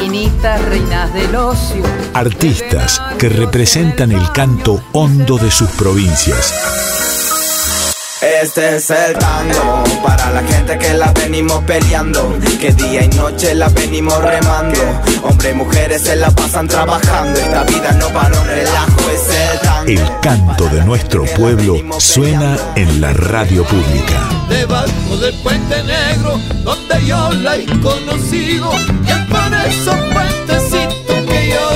minitas, reinas del ocio. Artistas que representan el canto hondo de sus provincias. Este es el tango para la gente que la venimos peleando, que día y noche la venimos remando. Hombres y mujeres se la pasan trabajando, esta vida no para un relajo, es el. El canto de nuestro pueblo suena en la radio pública. Debajo del puente negro, donde yo la he conocido, y es por esos puentecitos que yo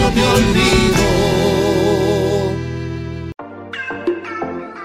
no me olvido.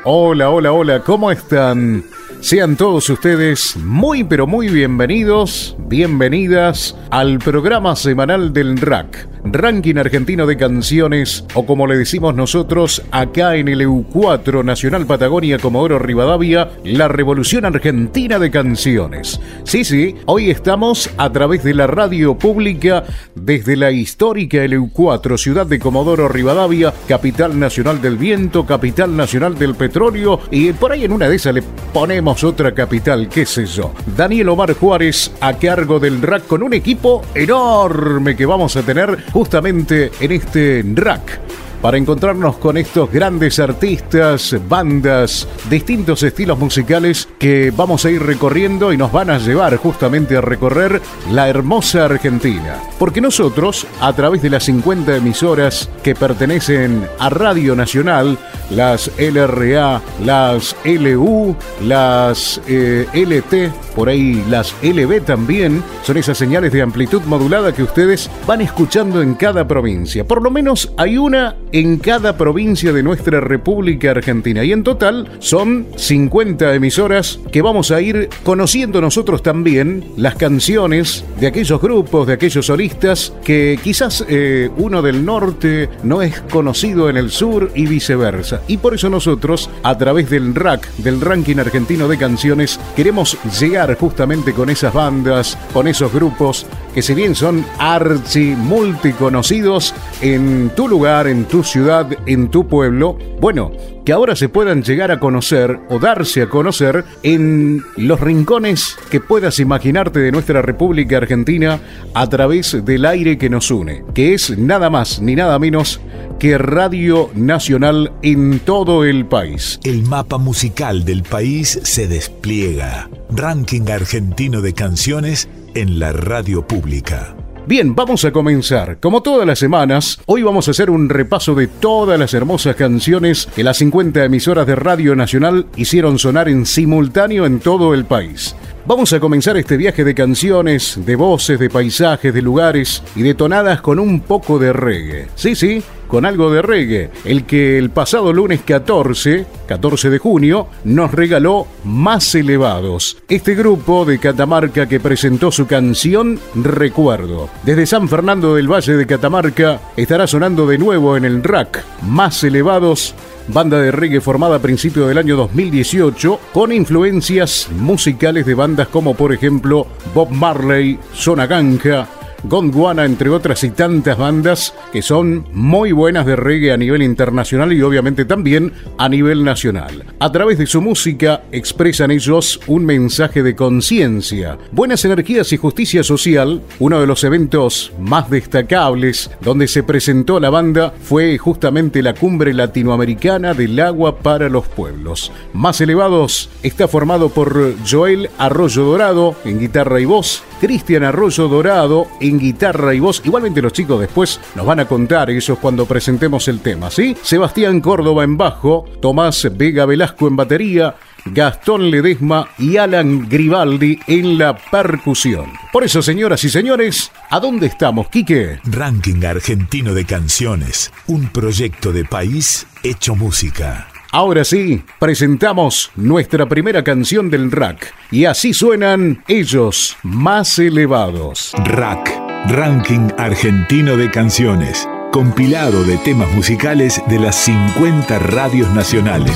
Hola, hola, hola, ¿cómo están? Sean todos ustedes muy pero muy bienvenidos, bienvenidas al programa semanal del RAC, Ranking Argentino de Canciones, o como le decimos nosotros acá en el EU4 Nacional Patagonia Comodoro Rivadavia, la Revolución Argentina de Canciones. Sí, sí, hoy estamos a través de la radio pública desde la histórica EU4, ciudad de Comodoro Rivadavia, capital nacional del viento, capital nacional del petróleo, y por ahí en una de esas le ponemos otra capital, qué sé yo. Daniel Omar Juárez a cargo del rack con un equipo enorme que vamos a tener justamente en este rack para encontrarnos con estos grandes artistas, bandas, distintos estilos musicales que vamos a ir recorriendo y nos van a llevar justamente a recorrer la hermosa Argentina. Porque nosotros, a través de las 50 emisoras que pertenecen a Radio Nacional, las LRA, las LU, las eh, LT, por ahí las LB también, son esas señales de amplitud modulada que ustedes van escuchando en cada provincia. Por lo menos hay una en cada provincia de nuestra República Argentina. Y en total son 50 emisoras que vamos a ir conociendo nosotros también las canciones de aquellos grupos, de aquellos solistas que quizás eh, uno del norte no es conocido en el sur y viceversa. Y por eso nosotros, a través del RAC, del ranking argentino de canciones, queremos llegar justamente con esas bandas, con esos grupos que si bien son archi multiconocidos en tu lugar, en tu ciudad, en tu pueblo, bueno, que ahora se puedan llegar a conocer o darse a conocer en los rincones que puedas imaginarte de nuestra República Argentina a través del aire que nos une, que es nada más ni nada menos que Radio Nacional en todo el país. El mapa musical del país se despliega. Ranking argentino de canciones en la radio pública. Bien, vamos a comenzar. Como todas las semanas, hoy vamos a hacer un repaso de todas las hermosas canciones que las 50 emisoras de Radio Nacional hicieron sonar en simultáneo en todo el país. Vamos a comenzar este viaje de canciones, de voces, de paisajes, de lugares y detonadas con un poco de reggae. Sí, sí, con algo de reggae, el que el pasado lunes 14, 14 de junio, nos regaló Más Elevados, este grupo de Catamarca que presentó su canción Recuerdo. Desde San Fernando del Valle de Catamarca estará sonando de nuevo en el rack Más Elevados banda de reggae formada a principios del año 2018 con influencias musicales de bandas como por ejemplo Bob Marley, Zona Ganja, Gondwana, entre otras y tantas bandas que son muy buenas de reggae a nivel internacional y obviamente también a nivel nacional. A través de su música expresan ellos un mensaje de conciencia, buenas energías y justicia social. Uno de los eventos más destacables donde se presentó la banda fue justamente la cumbre latinoamericana del agua para los pueblos. Más elevados está formado por Joel Arroyo Dorado en guitarra y voz, Cristian Arroyo Dorado en guitarra y voz. Igualmente los chicos después nos van a contar eso cuando presentemos el tema, ¿sí? Sebastián Córdoba en bajo, Tomás Vega Velasco en batería, Gastón Ledesma y Alan Gribaldi en la percusión. Por eso, señoras y señores, ¿a dónde estamos, Quique? Ranking argentino de canciones, un proyecto de país hecho música. Ahora sí, presentamos nuestra primera canción del rack. Y así suenan ellos, más elevados. Rack Ranking Argentino de Canciones, compilado de temas musicales de las 50 radios nacionales.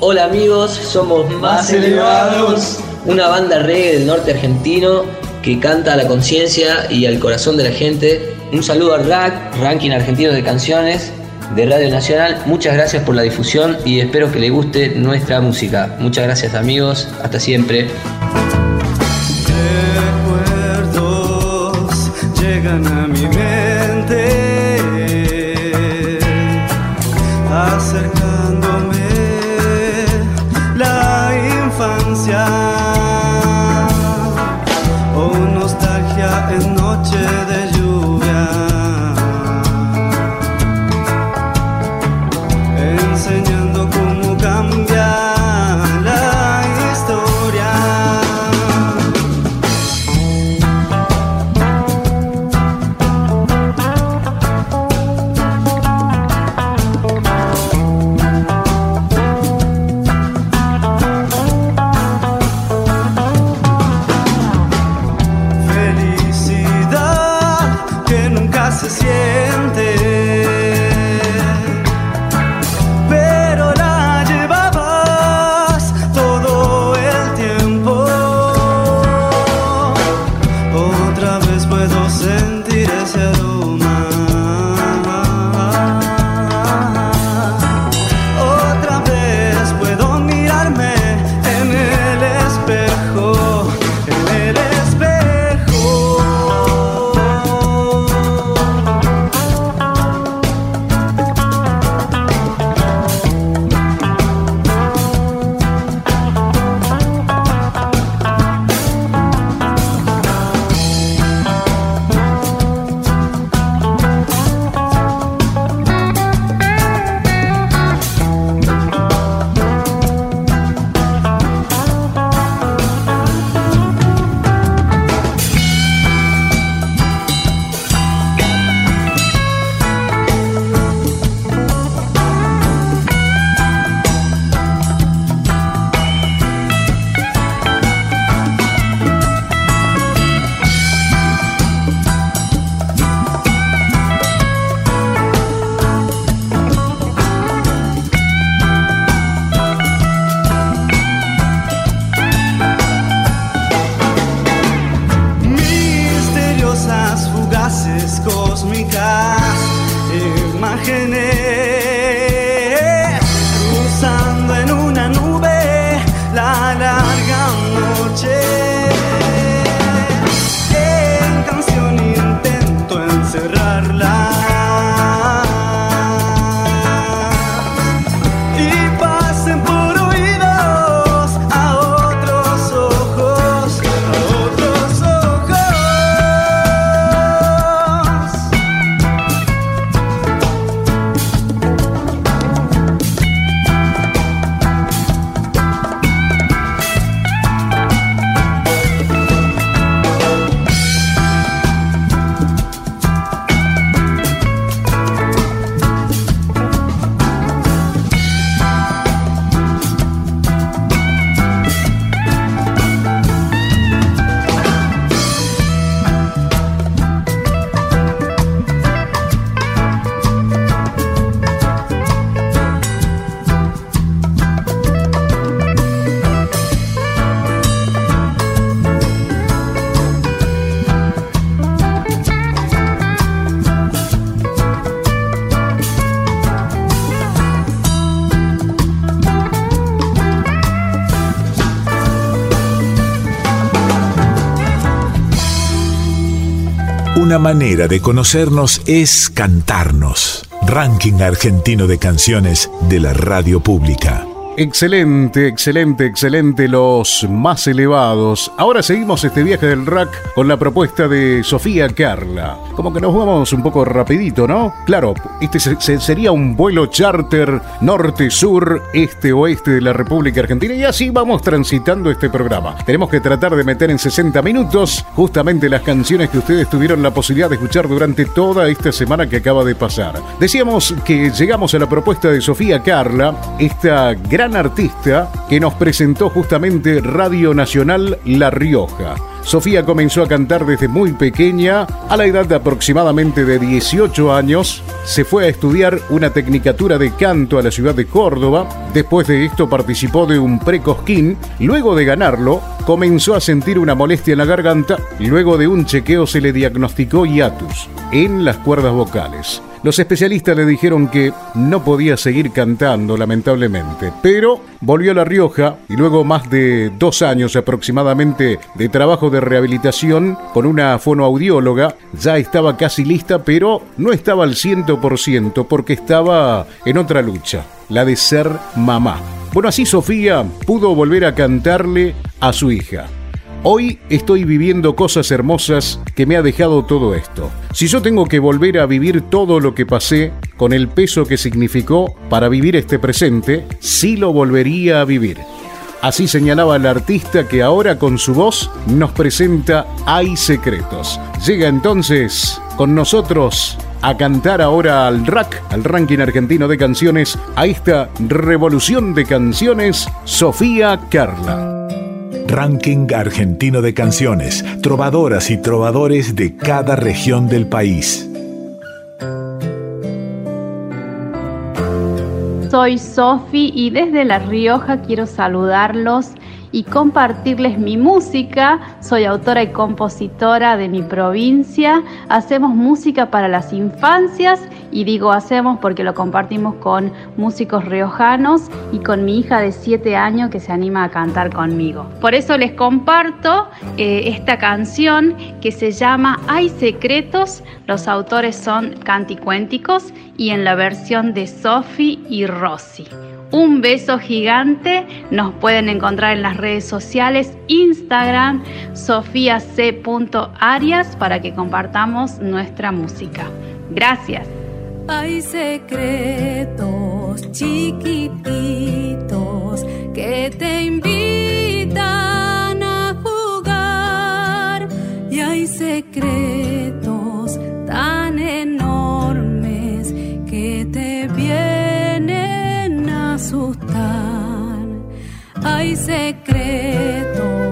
Hola amigos, somos Más Elevados, una banda reggae del norte argentino que canta a la conciencia y al corazón de la gente. Un saludo al RAC, Ranking Argentino de Canciones de Radio Nacional. Muchas gracias por la difusión y espero que le guste nuestra música. Muchas gracias amigos, hasta siempre. A Una manera de conocernos es cantarnos. Ranking Argentino de Canciones de la Radio Pública. Excelente, excelente, excelente, los más elevados. Ahora seguimos este viaje del rack con la propuesta de Sofía Carla. Como que nos vamos un poco rapidito, ¿no? Claro, este se- se- sería un vuelo charter norte-sur, este-oeste de la República Argentina y así vamos transitando este programa. Tenemos que tratar de meter en 60 minutos justamente las canciones que ustedes tuvieron la posibilidad de escuchar durante toda esta semana que acaba de pasar. Decíamos que llegamos a la propuesta de Sofía Carla, esta gran artista que nos presentó justamente Radio Nacional La Rioja. Sofía comenzó a cantar desde muy pequeña, a la edad de aproximadamente de 18 años, se fue a estudiar una tecnicatura de canto a la ciudad de Córdoba, después de esto participó de un precosquín, luego de ganarlo, comenzó a sentir una molestia en la garganta. Luego de un chequeo se le diagnosticó hiatus en las cuerdas vocales. Los especialistas le dijeron que no podía seguir cantando, lamentablemente, pero volvió a La Rioja y luego más de dos años aproximadamente de trabajo de rehabilitación con una fonoaudióloga, ya estaba casi lista, pero no estaba al ciento por ciento porque estaba en otra lucha, la de ser mamá. Bueno, así Sofía pudo volver a cantarle a su hija. Hoy estoy viviendo cosas hermosas que me ha dejado todo esto. Si yo tengo que volver a vivir todo lo que pasé con el peso que significó para vivir este presente, sí lo volvería a vivir. Así señalaba el artista que ahora con su voz nos presenta Hay Secretos. Llega entonces con nosotros a cantar ahora al rack, al ranking argentino de canciones, a esta revolución de canciones, Sofía Carla. Ranking argentino de canciones, trovadoras y trovadores de cada región del país. Soy Sofi y desde La Rioja quiero saludarlos y compartirles mi música. Soy autora y compositora de mi provincia. Hacemos música para las infancias y digo hacemos porque lo compartimos con músicos riojanos y con mi hija de 7 años que se anima a cantar conmigo. Por eso les comparto eh, esta canción que se llama Hay secretos. Los autores son canticuénticos y en la versión de Sophie y Rosy. Un beso gigante. Nos pueden encontrar en las redes sociales, Instagram, sofiac.arias para que compartamos nuestra música. Gracias. Hay secretos chiquititos que te invitan a jugar y hay secretos Hay secretos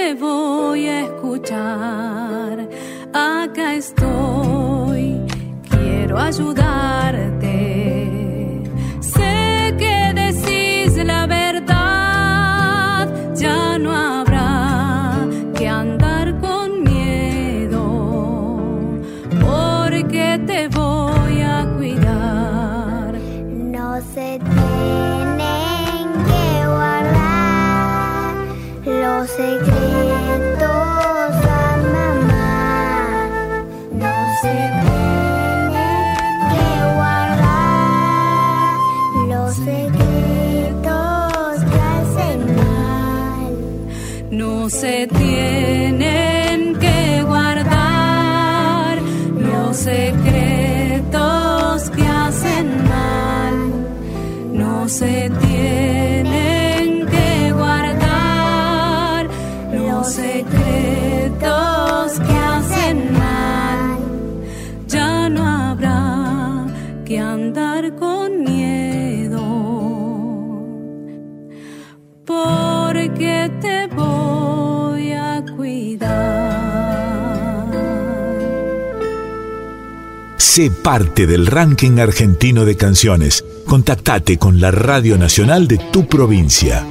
te voy a escuchar. Acá estoy, quiero ayudarte. Sé parte del ranking argentino de canciones. Contactate con la Radio Nacional de tu provincia.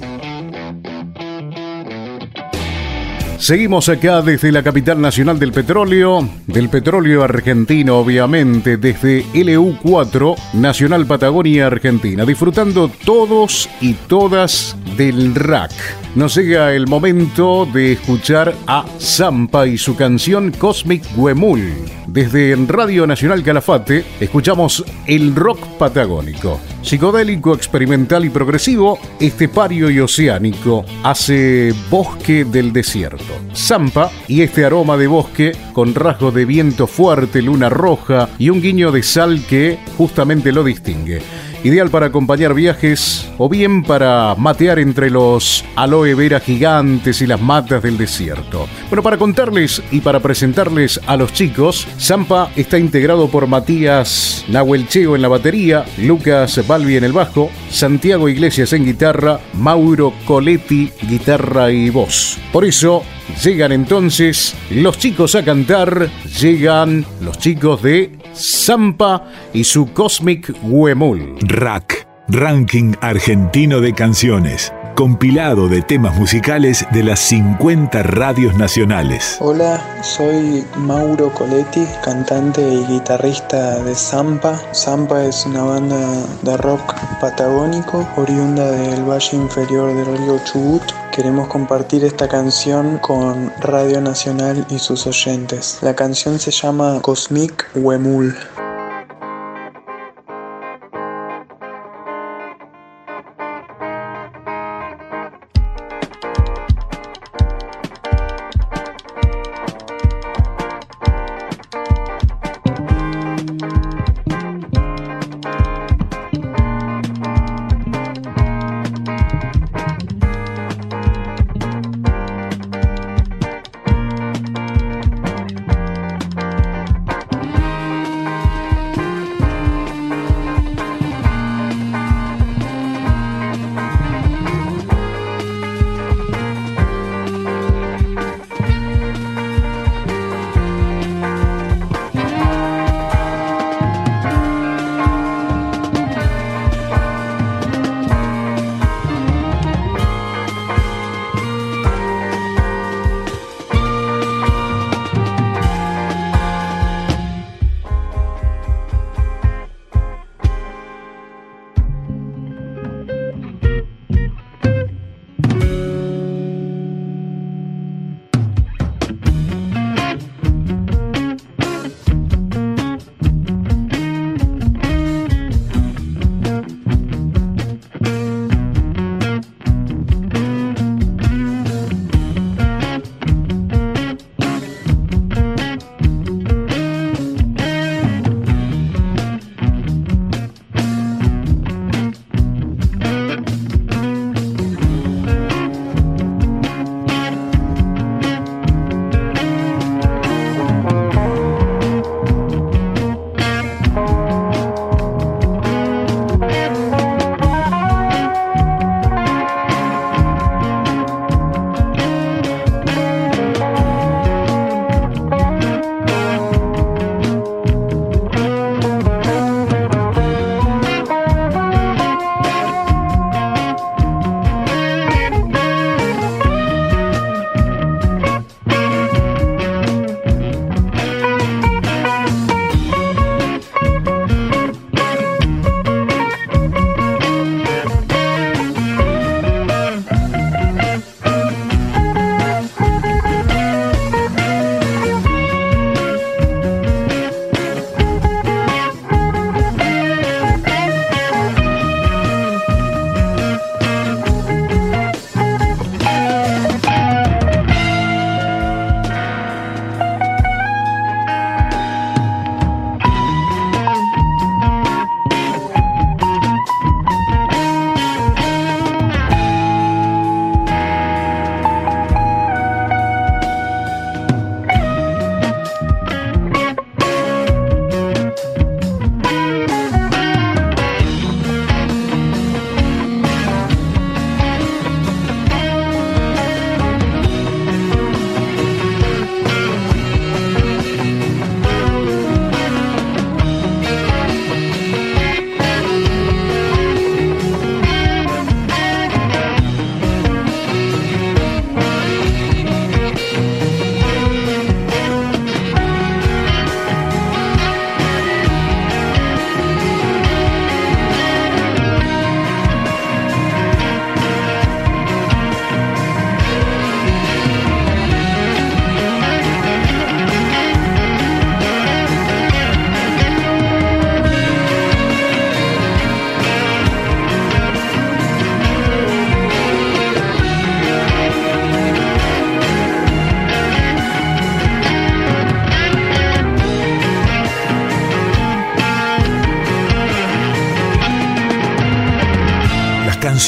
Seguimos acá desde la capital nacional del petróleo, del petróleo argentino obviamente, desde LU4, Nacional Patagonia Argentina, disfrutando todos y todas del rack. Nos llega el momento de escuchar a Zampa y su canción Cosmic Huemul. Desde Radio Nacional Calafate escuchamos el rock patagónico. Psicodélico, experimental y progresivo, estepario y oceánico, hace bosque del desierto. Zampa y este aroma de bosque con rasgos de viento fuerte, luna roja y un guiño de sal que justamente lo distingue ideal para acompañar viajes o bien para matear entre los aloe vera gigantes y las matas del desierto. Bueno, para contarles y para presentarles a los chicos, Zampa está integrado por Matías Nahuelcheo en la batería, Lucas Balbi en el bajo, Santiago Iglesias en guitarra, Mauro Coletti guitarra y voz. Por eso llegan entonces los chicos a cantar, llegan los chicos de Zampa y su Cosmic Huemul. Rack, Ranking Argentino de Canciones, compilado de temas musicales de las 50 radios nacionales. Hola, soy Mauro Coletti, cantante y guitarrista de Zampa. Zampa es una banda de rock patagónico, oriunda del valle inferior del río Chubut. Queremos compartir esta canción con Radio Nacional y sus oyentes. La canción se llama Cosmic Huemul.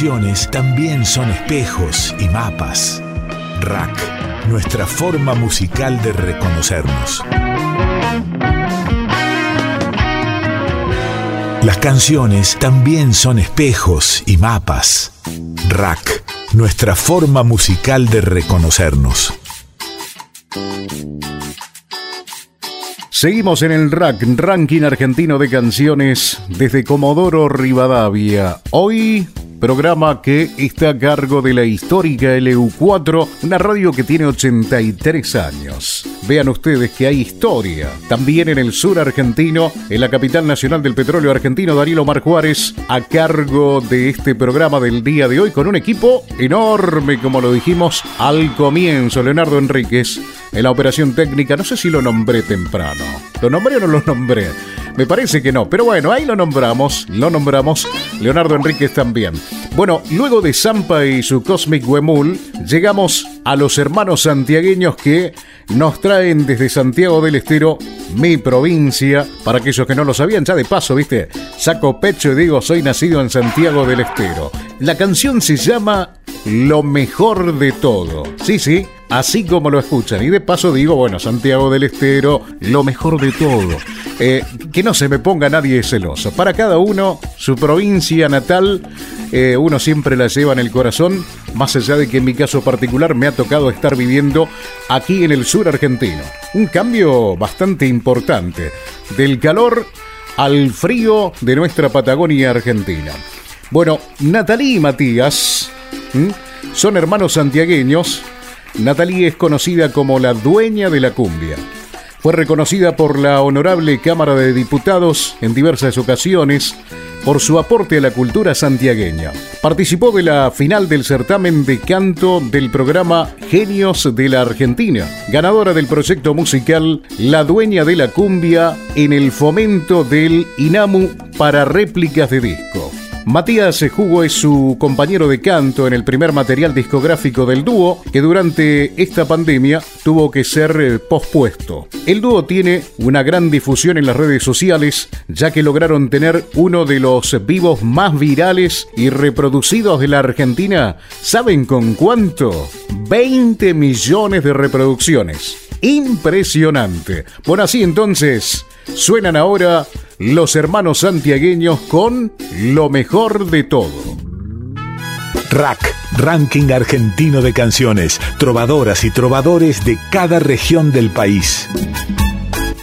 Canciones también son espejos y mapas. Rack, nuestra forma musical de reconocernos. Las canciones también son espejos y mapas. Rack, nuestra forma musical de reconocernos. Seguimos en el rack, ranking argentino de canciones desde Comodoro Rivadavia. Hoy programa que está a cargo de la histórica LU4, una radio que tiene 83 años. Vean ustedes que hay historia. También en el sur argentino, en la capital nacional del petróleo argentino, Darío Mar Juárez, a cargo de este programa del día de hoy, con un equipo enorme, como lo dijimos al comienzo. Leonardo Enríquez, en la operación técnica, no sé si lo nombré temprano. ¿Lo nombré o no lo nombré? Me parece que no, pero bueno, ahí lo nombramos, lo nombramos. Leonardo Enríquez también. Bueno, luego de Zampa y su Cosmic Wemul, llegamos a los hermanos santiagueños que nos traen desde Santiago del Estero, mi provincia. Para aquellos que no lo sabían, ya de paso, viste, saco pecho y digo, soy nacido en Santiago del Estero. La canción se llama Lo mejor de todo. Sí, sí, así como lo escuchan. Y de paso digo, bueno, Santiago del Estero, lo mejor de todo. Eh, que no se me ponga nadie celoso. Para cada uno, su provincia natal, eh, uno siempre la lleva en el corazón, más allá de que en mi caso particular me ha tocado estar viviendo aquí en el sur argentino. Un cambio bastante importante, del calor al frío de nuestra Patagonia argentina. Bueno, Natalie y Matías son hermanos santiagueños. Natalie es conocida como la dueña de la cumbia. Fue reconocida por la Honorable Cámara de Diputados en diversas ocasiones por su aporte a la cultura santiagueña. Participó de la final del certamen de canto del programa Genios de la Argentina, ganadora del proyecto musical La Dueña de la Cumbia en el fomento del INAMU para réplicas de disco. Matías Jugo es su compañero de canto en el primer material discográfico del dúo, que durante esta pandemia tuvo que ser eh, pospuesto. El dúo tiene una gran difusión en las redes sociales, ya que lograron tener uno de los vivos más virales y reproducidos de la Argentina. ¿Saben con cuánto? 20 millones de reproducciones. Impresionante. Bueno, así entonces, suenan ahora los hermanos santiagueños con lo mejor de todo. Rack, ranking argentino de canciones, trovadoras y trovadores de cada región del país.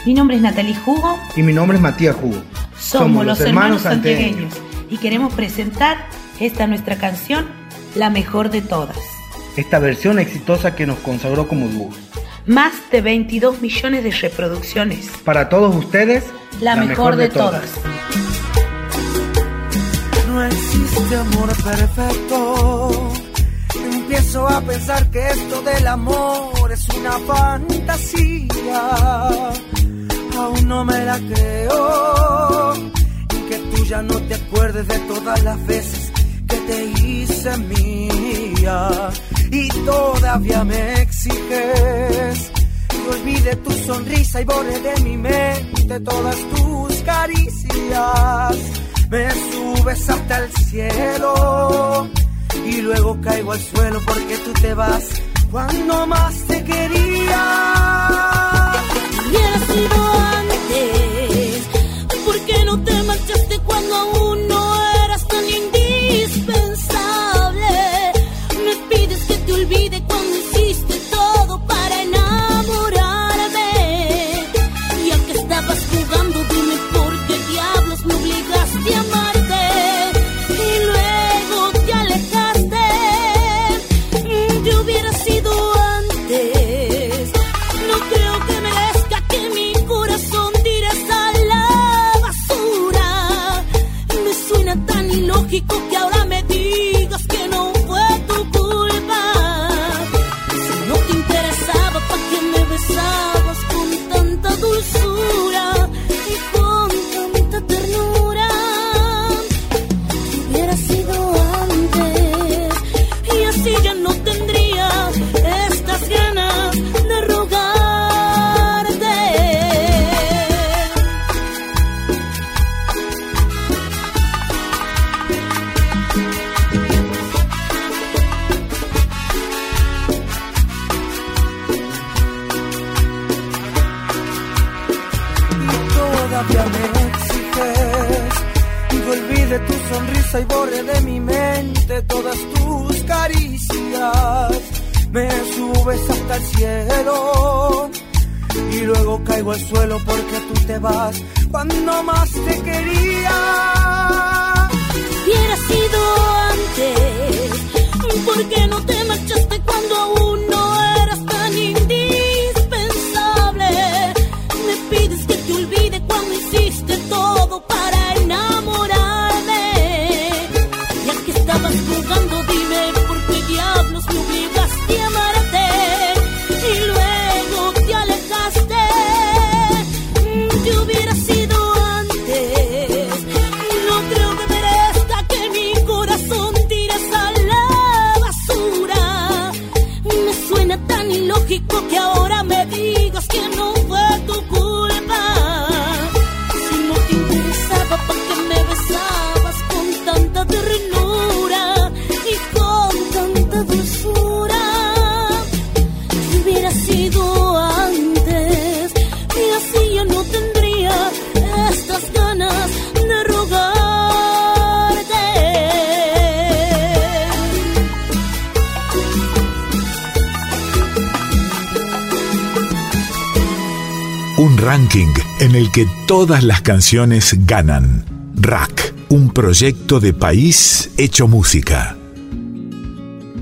Mi nombre es Natalie Jugo. Y mi nombre es Matías Jugo. Somos, los hermanos santiagueños y queremos presentar esta nuestra canción, la mejor de todas. Esta versión exitosa que nos consagró como dúo. Más de 22 millones de reproducciones. Para todos ustedes, La, mejor, de, todas. No existe amor perfecto. Empiezo a pensar que esto del amor es una fantasía. Aún no me la creo. Y que tú ya no te acuerdes de todas las veces que te hice mía. Y todavía me exiges que olvide tu sonrisa y borre de mi mente todas tus caricias. Me subes hasta el cielo y luego caigo al suelo porque tú te vas cuando más te quería. Hubiera Un ranking en el que todas las canciones ganan. Rack, un proyecto de país hecho música.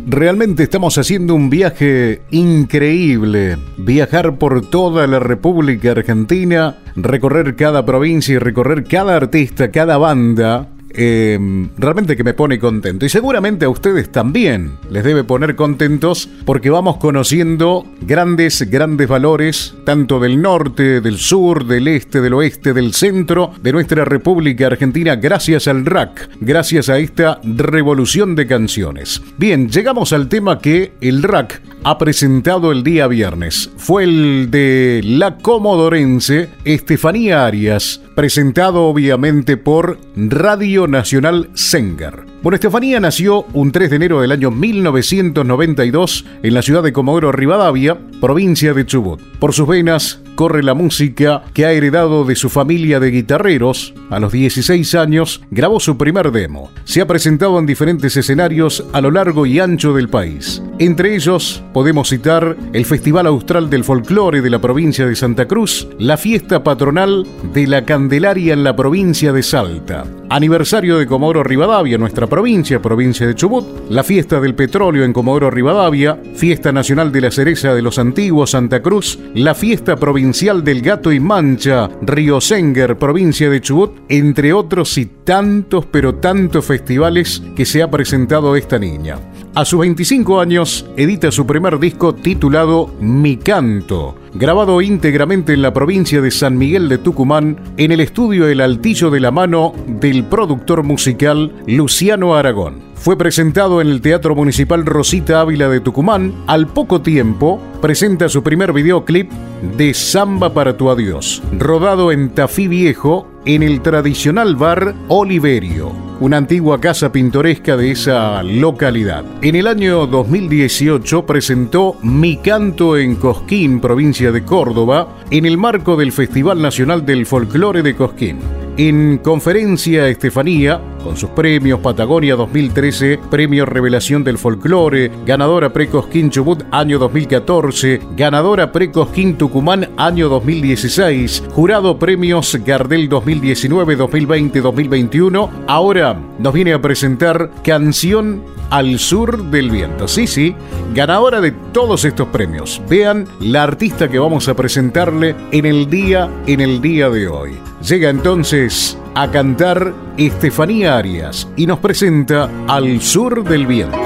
Realmente estamos haciendo un viaje increíble. Viajar por toda la República Argentina, recorrer cada provincia y recorrer cada artista, cada banda. Eh, realmente que me pone contento. Y seguramente a ustedes también les debe poner contentos porque vamos conociendo grandes, grandes valores, tanto del norte, del sur, del este, del oeste, del centro de nuestra República Argentina, gracias al RAC, gracias a esta revolución de canciones. Bien, llegamos al tema que el RAC ha presentado el día viernes. Fue el de la comodorense Estefanía Arias, presentado obviamente por Radio Nacional Sengar. Bueno, Estefanía nació un 3 de enero del año 1992 en la ciudad de Comodoro Rivadavia, provincia de Chubut. Por sus venas corre la música que ha heredado de su familia de guitarreros. A los 16 años grabó su primer demo. Se ha presentado en diferentes escenarios a lo largo y ancho del país. Entre ellos podemos citar el Festival Austral del Folclore de la provincia de Santa Cruz, la fiesta patronal de la Candelaria en la provincia de Salta, aniversario de Comodoro Rivadavia, nuestra provincia, provincia de Chubut, la fiesta del petróleo en Comodoro Rivadavia, fiesta nacional de la cereza de los antiguos Santa Cruz, la fiesta provincial del gato y mancha, Río Senger, provincia de Chubut, entre otros y tantos pero tantos festivales que se ha presentado esta niña. A sus 25 años edita su primer disco titulado Mi Canto, grabado íntegramente en la provincia de San Miguel de Tucumán en el estudio El Altillo de la mano del productor musical Luciano Aragón. Fue presentado en el Teatro Municipal Rosita Ávila de Tucumán. Al poco tiempo, presenta su primer videoclip de Samba para tu adiós, rodado en Tafí Viejo en el tradicional bar Oliverio, una antigua casa pintoresca de esa localidad. En el año 2018 presentó Mi Canto en Cosquín, provincia de Córdoba, en el marco del Festival Nacional del Folclore de Cosquín. En conferencia Estefanía, con sus premios Patagonia 2013, Premio Revelación del Folclore, ganadora Precosquín Chubut año 2014, ganadora Precosquín Tucumán año 2016, jurado Premios Gardel 2019, 2020, 2021, ahora nos viene a presentar Canción al Sur del Viento. Sí, sí, ganadora de todos estos premios. Vean la artista que vamos a presentarle en el día, en el día de hoy. Llega entonces a cantar Estefanía Arias y nos presenta Al Sur del Viento.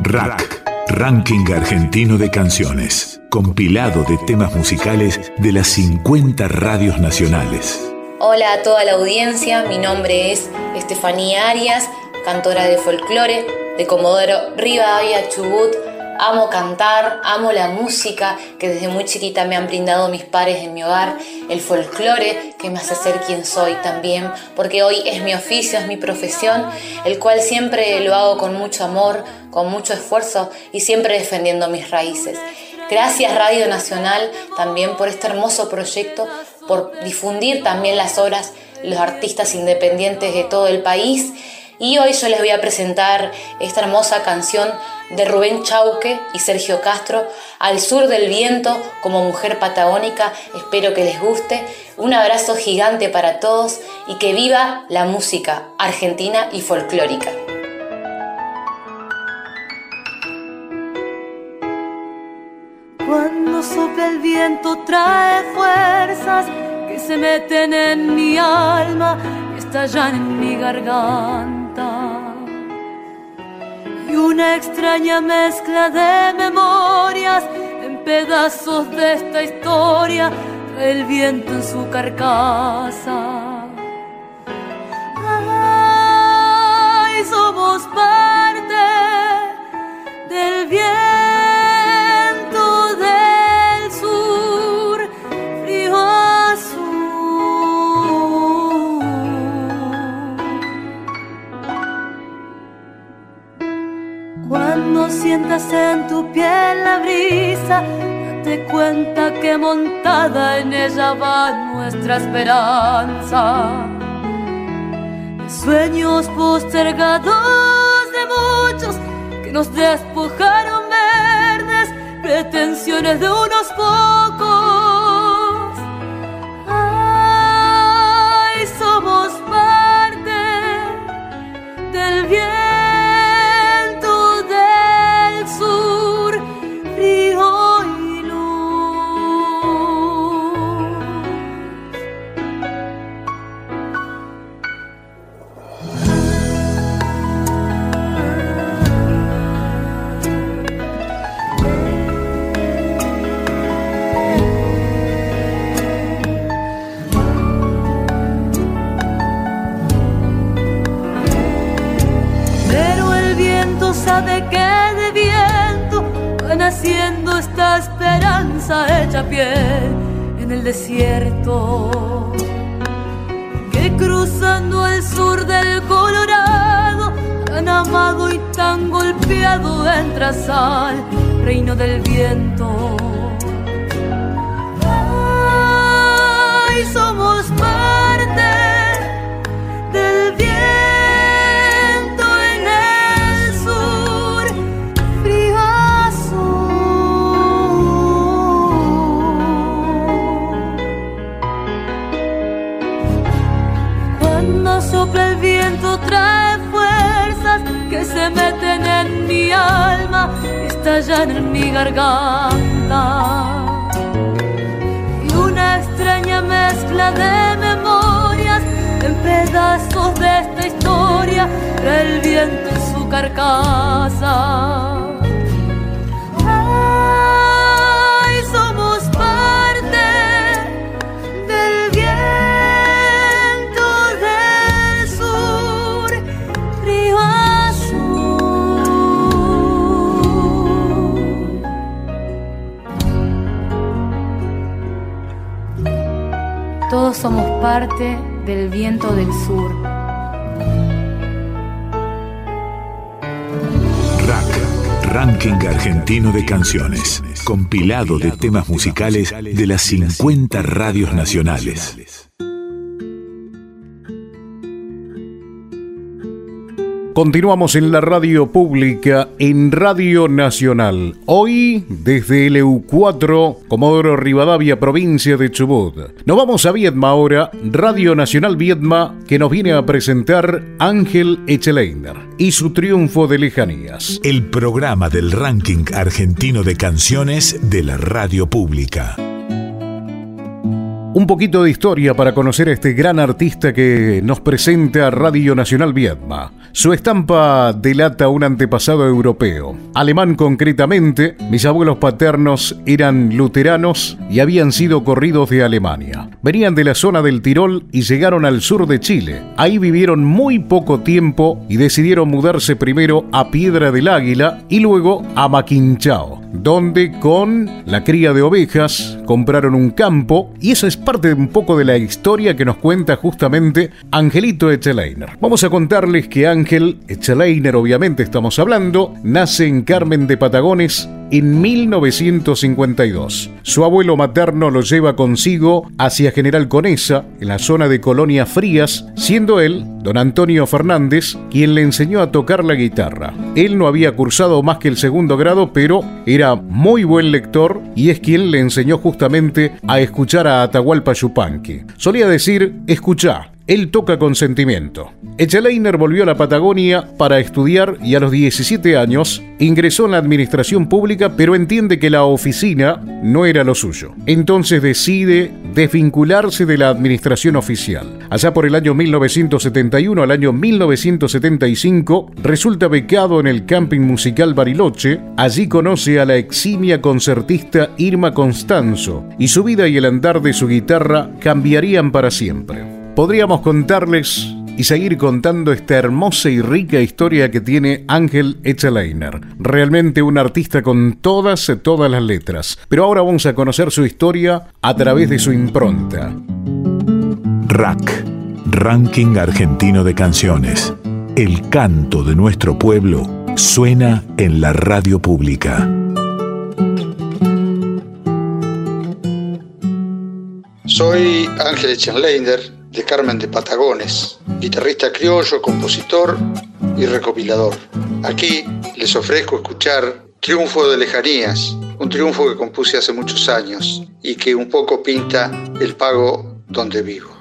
Rack, Ranking Argentino de Canciones, compilado de temas musicales de las 50 radios nacionales. Hola a toda la audiencia, mi nombre es Estefanía Arias, cantora de folclore de Comodoro Rivadavia, Chubut. Amo cantar, amo la música que desde muy chiquita me han brindado mis pares en mi hogar, el folclore que me hace ser quien soy también, porque hoy es mi oficio, es mi profesión, el cual siempre lo hago con mucho amor, con mucho esfuerzo y siempre defendiendo mis raíces. Gracias Radio Nacional también por este hermoso proyecto por difundir también las obras los artistas independientes de todo el país. Y hoy yo les voy a presentar esta hermosa canción de Rubén Chauque y Sergio Castro, Al sur del viento como mujer patagónica. Espero que les guste. Un abrazo gigante para todos y que viva la música argentina y folclórica. Cuando sopla el viento trae fuerzas que se meten en mi alma y estallan en mi garganta. Y una extraña mezcla de memorias en pedazos de esta historia el viento en su carcasa. Ay, somos parte del viento Cuando sientas en tu piel la brisa, date cuenta que montada en ella va nuestra esperanza. Sueños postergados de muchos que nos despojaron verdes, pretensiones de unos pocos. Somos parte del viento del sur. Rack, Ranking Argentino de Canciones. Compilado de temas musicales de las 50 radios nacionales. Continuamos en la radio pública, en Radio Nacional. Hoy, desde LU4, Comodoro Rivadavia, provincia de Chubut. Nos vamos a Viedma ahora, Radio Nacional Viedma, que nos viene a presentar Ángel Echeleiner y su triunfo de lejanías. El programa del ranking argentino de canciones de la radio pública. Un poquito de historia para conocer a este gran artista que nos presenta Radio Nacional Viedma. Su estampa delata un antepasado europeo. Alemán concretamente, mis abuelos paternos eran luteranos y habían sido corridos de Alemania. Venían de la zona del Tirol y llegaron al sur de Chile. Ahí vivieron muy poco tiempo y decidieron mudarse primero a Piedra del Águila y luego a Maquinchao, donde con la cría de ovejas compraron un campo y eso es parte de un poco de la historia que nos cuenta justamente Angelito Echeleiner. Vamos a contarles que Ángel Echeleiner, obviamente estamos hablando, nace en Carmen de Patagones en 1952. Su abuelo materno lo lleva consigo hacia General Conesa, en la zona de Colonia Frías, siendo él, don Antonio Fernández, quien le enseñó a tocar la guitarra. Él no había cursado más que el segundo grado, pero era muy buen lector y es quien le enseñó justamente a escuchar a Atahualpa Yupanqui. Solía decir, escuchá, él toca con sentimiento. Echeleiner volvió a la Patagonia para estudiar y a los 17 años ingresó en la administración pública, pero entiende que la oficina no era lo suyo. Entonces decide desvincularse de la administración oficial. Allá por el año 1971 al año 1975 resulta becado en el camping musical Bariloche. Allí conoce a la eximia concertista Irma Constanzo y su vida y el andar de su guitarra cambiarían para siempre podríamos contarles y seguir contando esta hermosa y rica historia que tiene Ángel Echeleiner. Realmente un artista con todas, todas las letras. Pero ahora vamos a conocer su historia a través de su impronta. Rack, Ranking Argentino de Canciones. El canto de nuestro pueblo suena en la radio pública. Soy Ángel Echenleiner de Carmen de Patagones, guitarrista criollo, compositor y recopilador. Aquí les ofrezco escuchar Triunfo de Lejanías, un triunfo que compuse hace muchos años y que un poco pinta el pago donde vivo.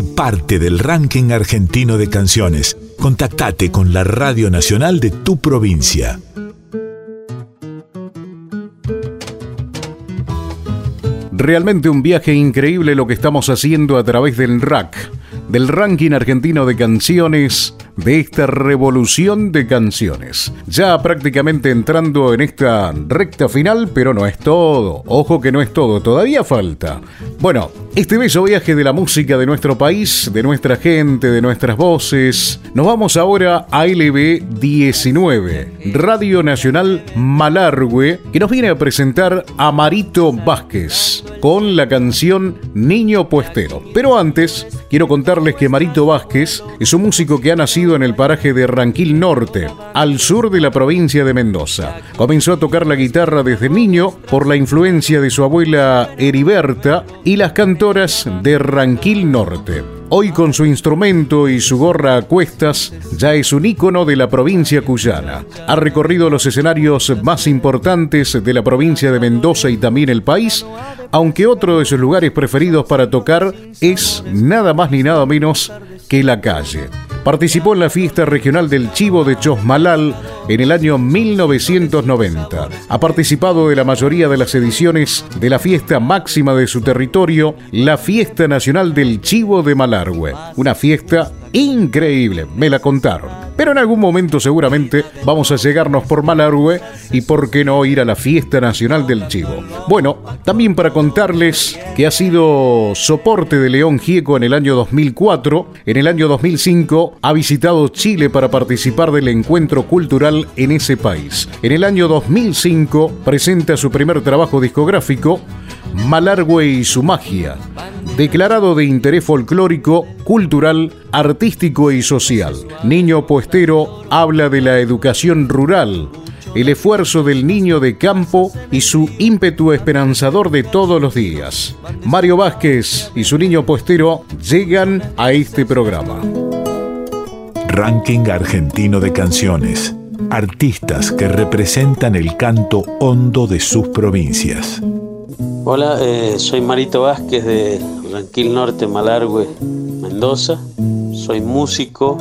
Parte del ranking argentino de canciones. Contactate con la Radio Nacional de tu provincia. Realmente un viaje increíble lo que estamos haciendo a través del RAC, del ranking argentino de canciones de esta revolución de canciones. Ya prácticamente entrando en esta recta final, pero no es todo. Ojo que no es todo, todavía falta. Bueno, este bello viaje de la música de nuestro país, de nuestra gente, de nuestras voces, nos vamos ahora a LB 19, Radio Nacional Malargüe, que nos viene a presentar a Marito Vázquez con la canción Niño Puestero. Pero antes, quiero contarles que Marito Vázquez es un músico que ha nacido en el paraje de Ranquil Norte, al sur de la provincia de Mendoza. Comenzó a tocar la guitarra desde niño por la influencia de su abuela Heriberta y las cantoras de Ranquil Norte. Hoy con su instrumento y su gorra a cuestas, ya es un ícono de la provincia cuyana. Ha recorrido los escenarios más importantes de la provincia de Mendoza y también el país, aunque otro de sus lugares preferidos para tocar es nada más ni nada menos que la calle. Participó en la fiesta regional del Chivo de Chosmalal en el año 1990. Ha participado de la mayoría de las ediciones de la fiesta máxima de su territorio, la Fiesta Nacional del Chivo de Malargüe. Una fiesta increíble, me la contaron. Pero en algún momento seguramente vamos a llegarnos por Malargüe y por qué no ir a la fiesta nacional del chivo. Bueno, también para contarles que ha sido soporte de León Gieco en el año 2004, en el año 2005 ha visitado Chile para participar del encuentro cultural en ese país. En el año 2005 presenta su primer trabajo discográfico, Malargüe y su magia, declarado de interés folclórico, cultural, artístico y social. Niño Puestero habla de la educación rural, el esfuerzo del niño de campo y su ímpetu esperanzador de todos los días. Mario Vázquez y su niño puestero llegan a este programa. Ranking argentino de canciones. Artistas que representan el canto hondo de sus provincias. Hola, eh, soy Marito Vázquez de Ranquil Norte, Malargüe, Mendoza. Soy músico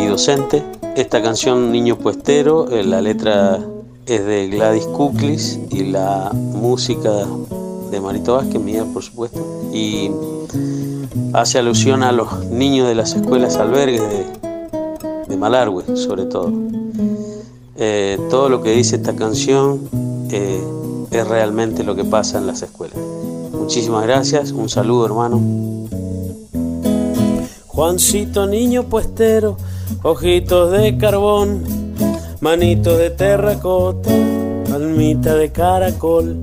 y docente. Esta canción Niño Puestero, eh, la letra es de Gladys Kuklis y la música de Marito Vázquez, mía por supuesto. Y hace alusión a los niños de las escuelas albergues de, de Malargüe, sobre todo. Eh, todo lo que dice esta canción es realmente lo que pasa en las escuelas. Muchísimas gracias, un saludo hermano. Juancito niño puestero, ojitos de carbón, manitos de terracota, almita de caracol,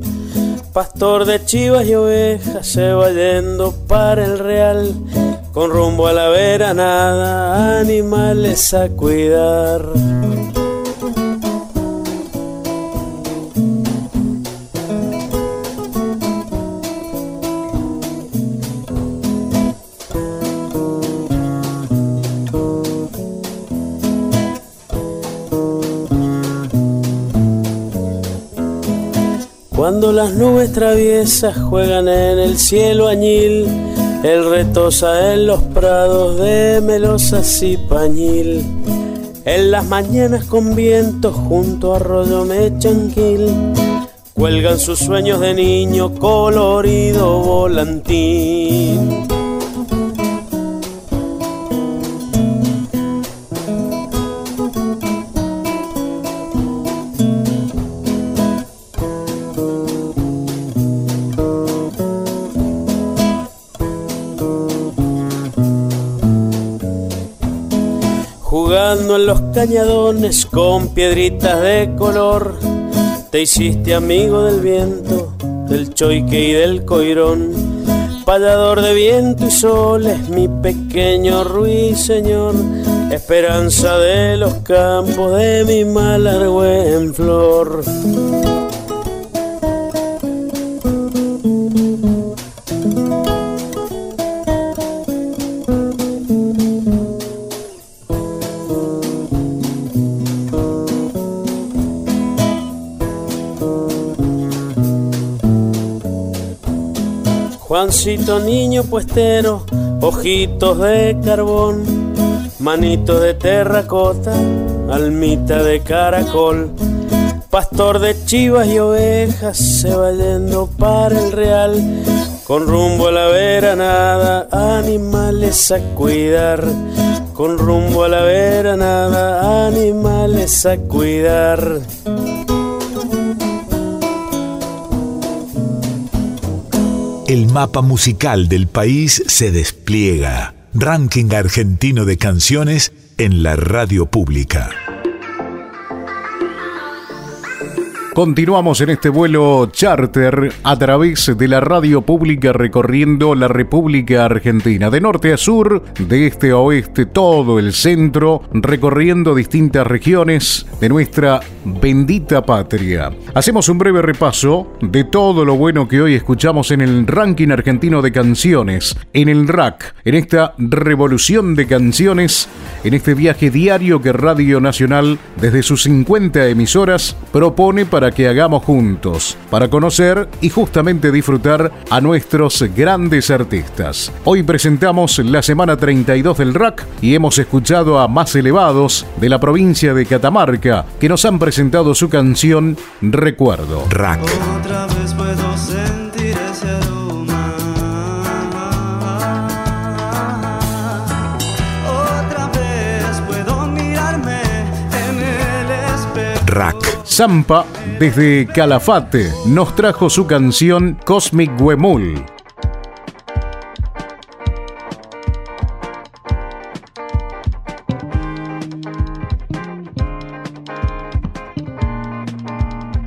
pastor de chivas y ovejas, se va yendo para el real, con rumbo a la veranada, animales a cuidar. Cuando las nubes traviesas juegan en el cielo añil, el retosa en los prados de melosas y pañil. En las mañanas con viento junto a arroyo mechanquil, cuelgan sus sueños de niño colorido volantín. Los cañadones con piedritas de color, te hiciste amigo del viento, del choique y del coirón. Payador de viento y sol es mi pequeño ruiseñor, esperanza de los campos de mi malargüe en flor. Niño puestero, ojitos de carbón, manito de terracota, almita de caracol, pastor de chivas y ovejas, se va yendo para el real, con rumbo a la veranada, animales a cuidar, con rumbo a la veranada, animales a cuidar. El mapa musical del país se despliega. Ranking argentino de canciones en la radio pública. Continuamos en este vuelo charter a través de la radio pública recorriendo la República Argentina, de norte a sur, de este a oeste, todo el centro, recorriendo distintas regiones de nuestra bendita patria. Hacemos un breve repaso de todo lo bueno que hoy escuchamos en el ranking argentino de canciones, en el rack, en esta revolución de canciones, en este viaje diario que Radio Nacional, desde sus 50 emisoras, propone para para que hagamos juntos, para conocer y justamente disfrutar a nuestros grandes artistas. Hoy presentamos la semana 32 del RAC y hemos escuchado a Más Elevados de la provincia de Catamarca que nos han presentado su canción Recuerdo. RAC. Otra vez puedo sentir ese aroma. Otra vez puedo mirarme en el espejo. RAC. Zampa, desde Calafate, nos trajo su canción Cosmic Huemul.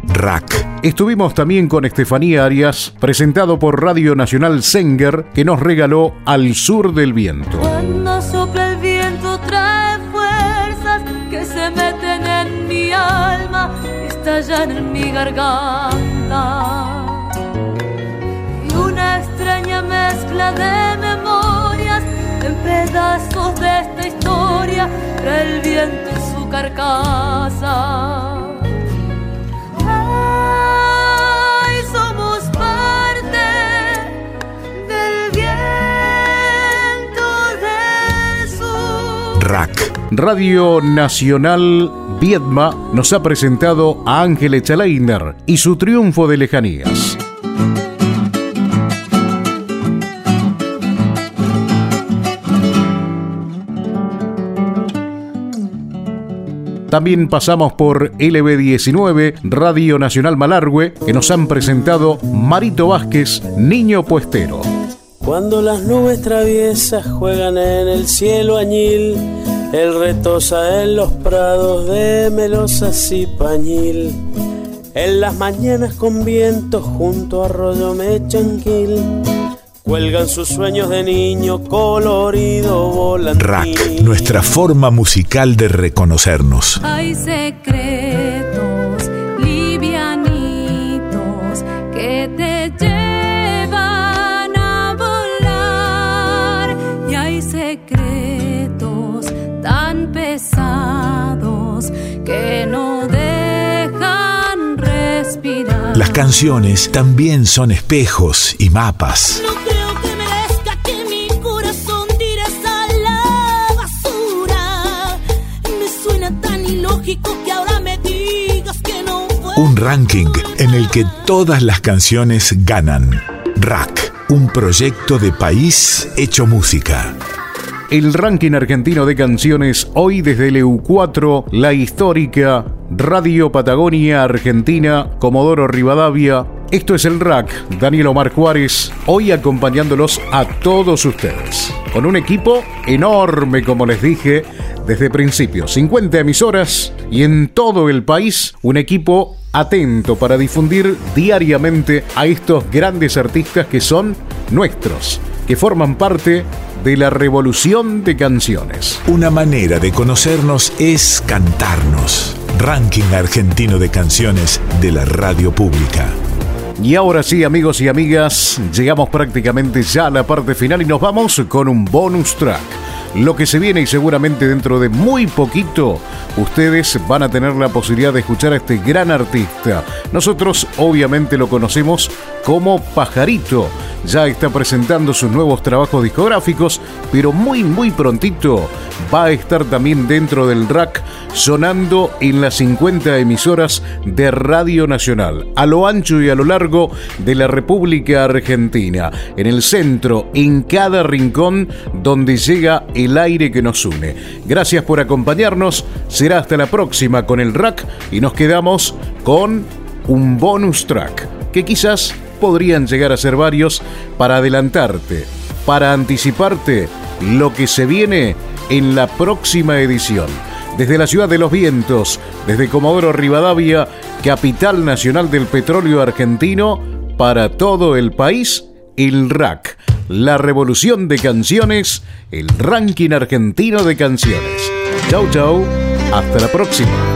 RAC. Estuvimos también con Estefanía Arias, presentado por Radio Nacional Senger, que nos regaló Al Sur del Viento. Cuando el viento trae que se meten en mi alma y estallan en mi garganta. Y una extraña mezcla de memorias en pedazos de esta historia trae el viento en su carcasa. Ay, Radio Nacional Viedma nos ha presentado a Ángel Echalainer y su triunfo de lejanías. También pasamos por LB19, Radio Nacional Malargüe, que nos han presentado Marito Vázquez, Niño Puestero. Cuando las nubes traviesas juegan en el cielo añil, el retosa en los prados de melosas y pañil. En las mañanas con viento junto a arroyo mechanquil, cuelgan sus sueños de niño colorido volantín. RAC, nuestra forma musical de reconocernos. Hay secretos canciones también son espejos y mapas. Un ranking en el que todas las canciones ganan. RAC, un proyecto de país hecho música. El ranking argentino de canciones hoy desde el EU4, la histórica Radio Patagonia Argentina, Comodoro Rivadavia. Esto es el RAC, Daniel Omar Juárez, hoy acompañándolos a todos ustedes. Con un equipo enorme, como les dije, desde principio, 50 emisoras y en todo el país un equipo atento para difundir diariamente a estos grandes artistas que son nuestros, que forman parte de la revolución de canciones. Una manera de conocernos es cantarnos. Ranking argentino de canciones de la radio pública. Y ahora sí, amigos y amigas, llegamos prácticamente ya a la parte final y nos vamos con un bonus track. Lo que se viene y seguramente dentro de muy poquito ustedes van a tener la posibilidad de escuchar a este gran artista. Nosotros obviamente lo conocemos como Pajarito. Ya está presentando sus nuevos trabajos discográficos, pero muy muy prontito va a estar también dentro del rack sonando en las 50 emisoras de Radio Nacional, a lo ancho y a lo de la República Argentina, en el centro, en cada rincón donde llega el aire que nos une. Gracias por acompañarnos, será hasta la próxima con el rack y nos quedamos con un bonus track, que quizás podrían llegar a ser varios para adelantarte, para anticiparte lo que se viene en la próxima edición. Desde la ciudad de los vientos, desde Comodoro Rivadavia, capital nacional del petróleo argentino, para todo el país, el RAC, la revolución de canciones, el ranking argentino de canciones. Chau chau, hasta la próxima.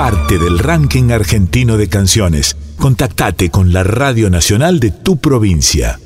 parte del ranking argentino de canciones. Contactate con la Radio Nacional de tu provincia.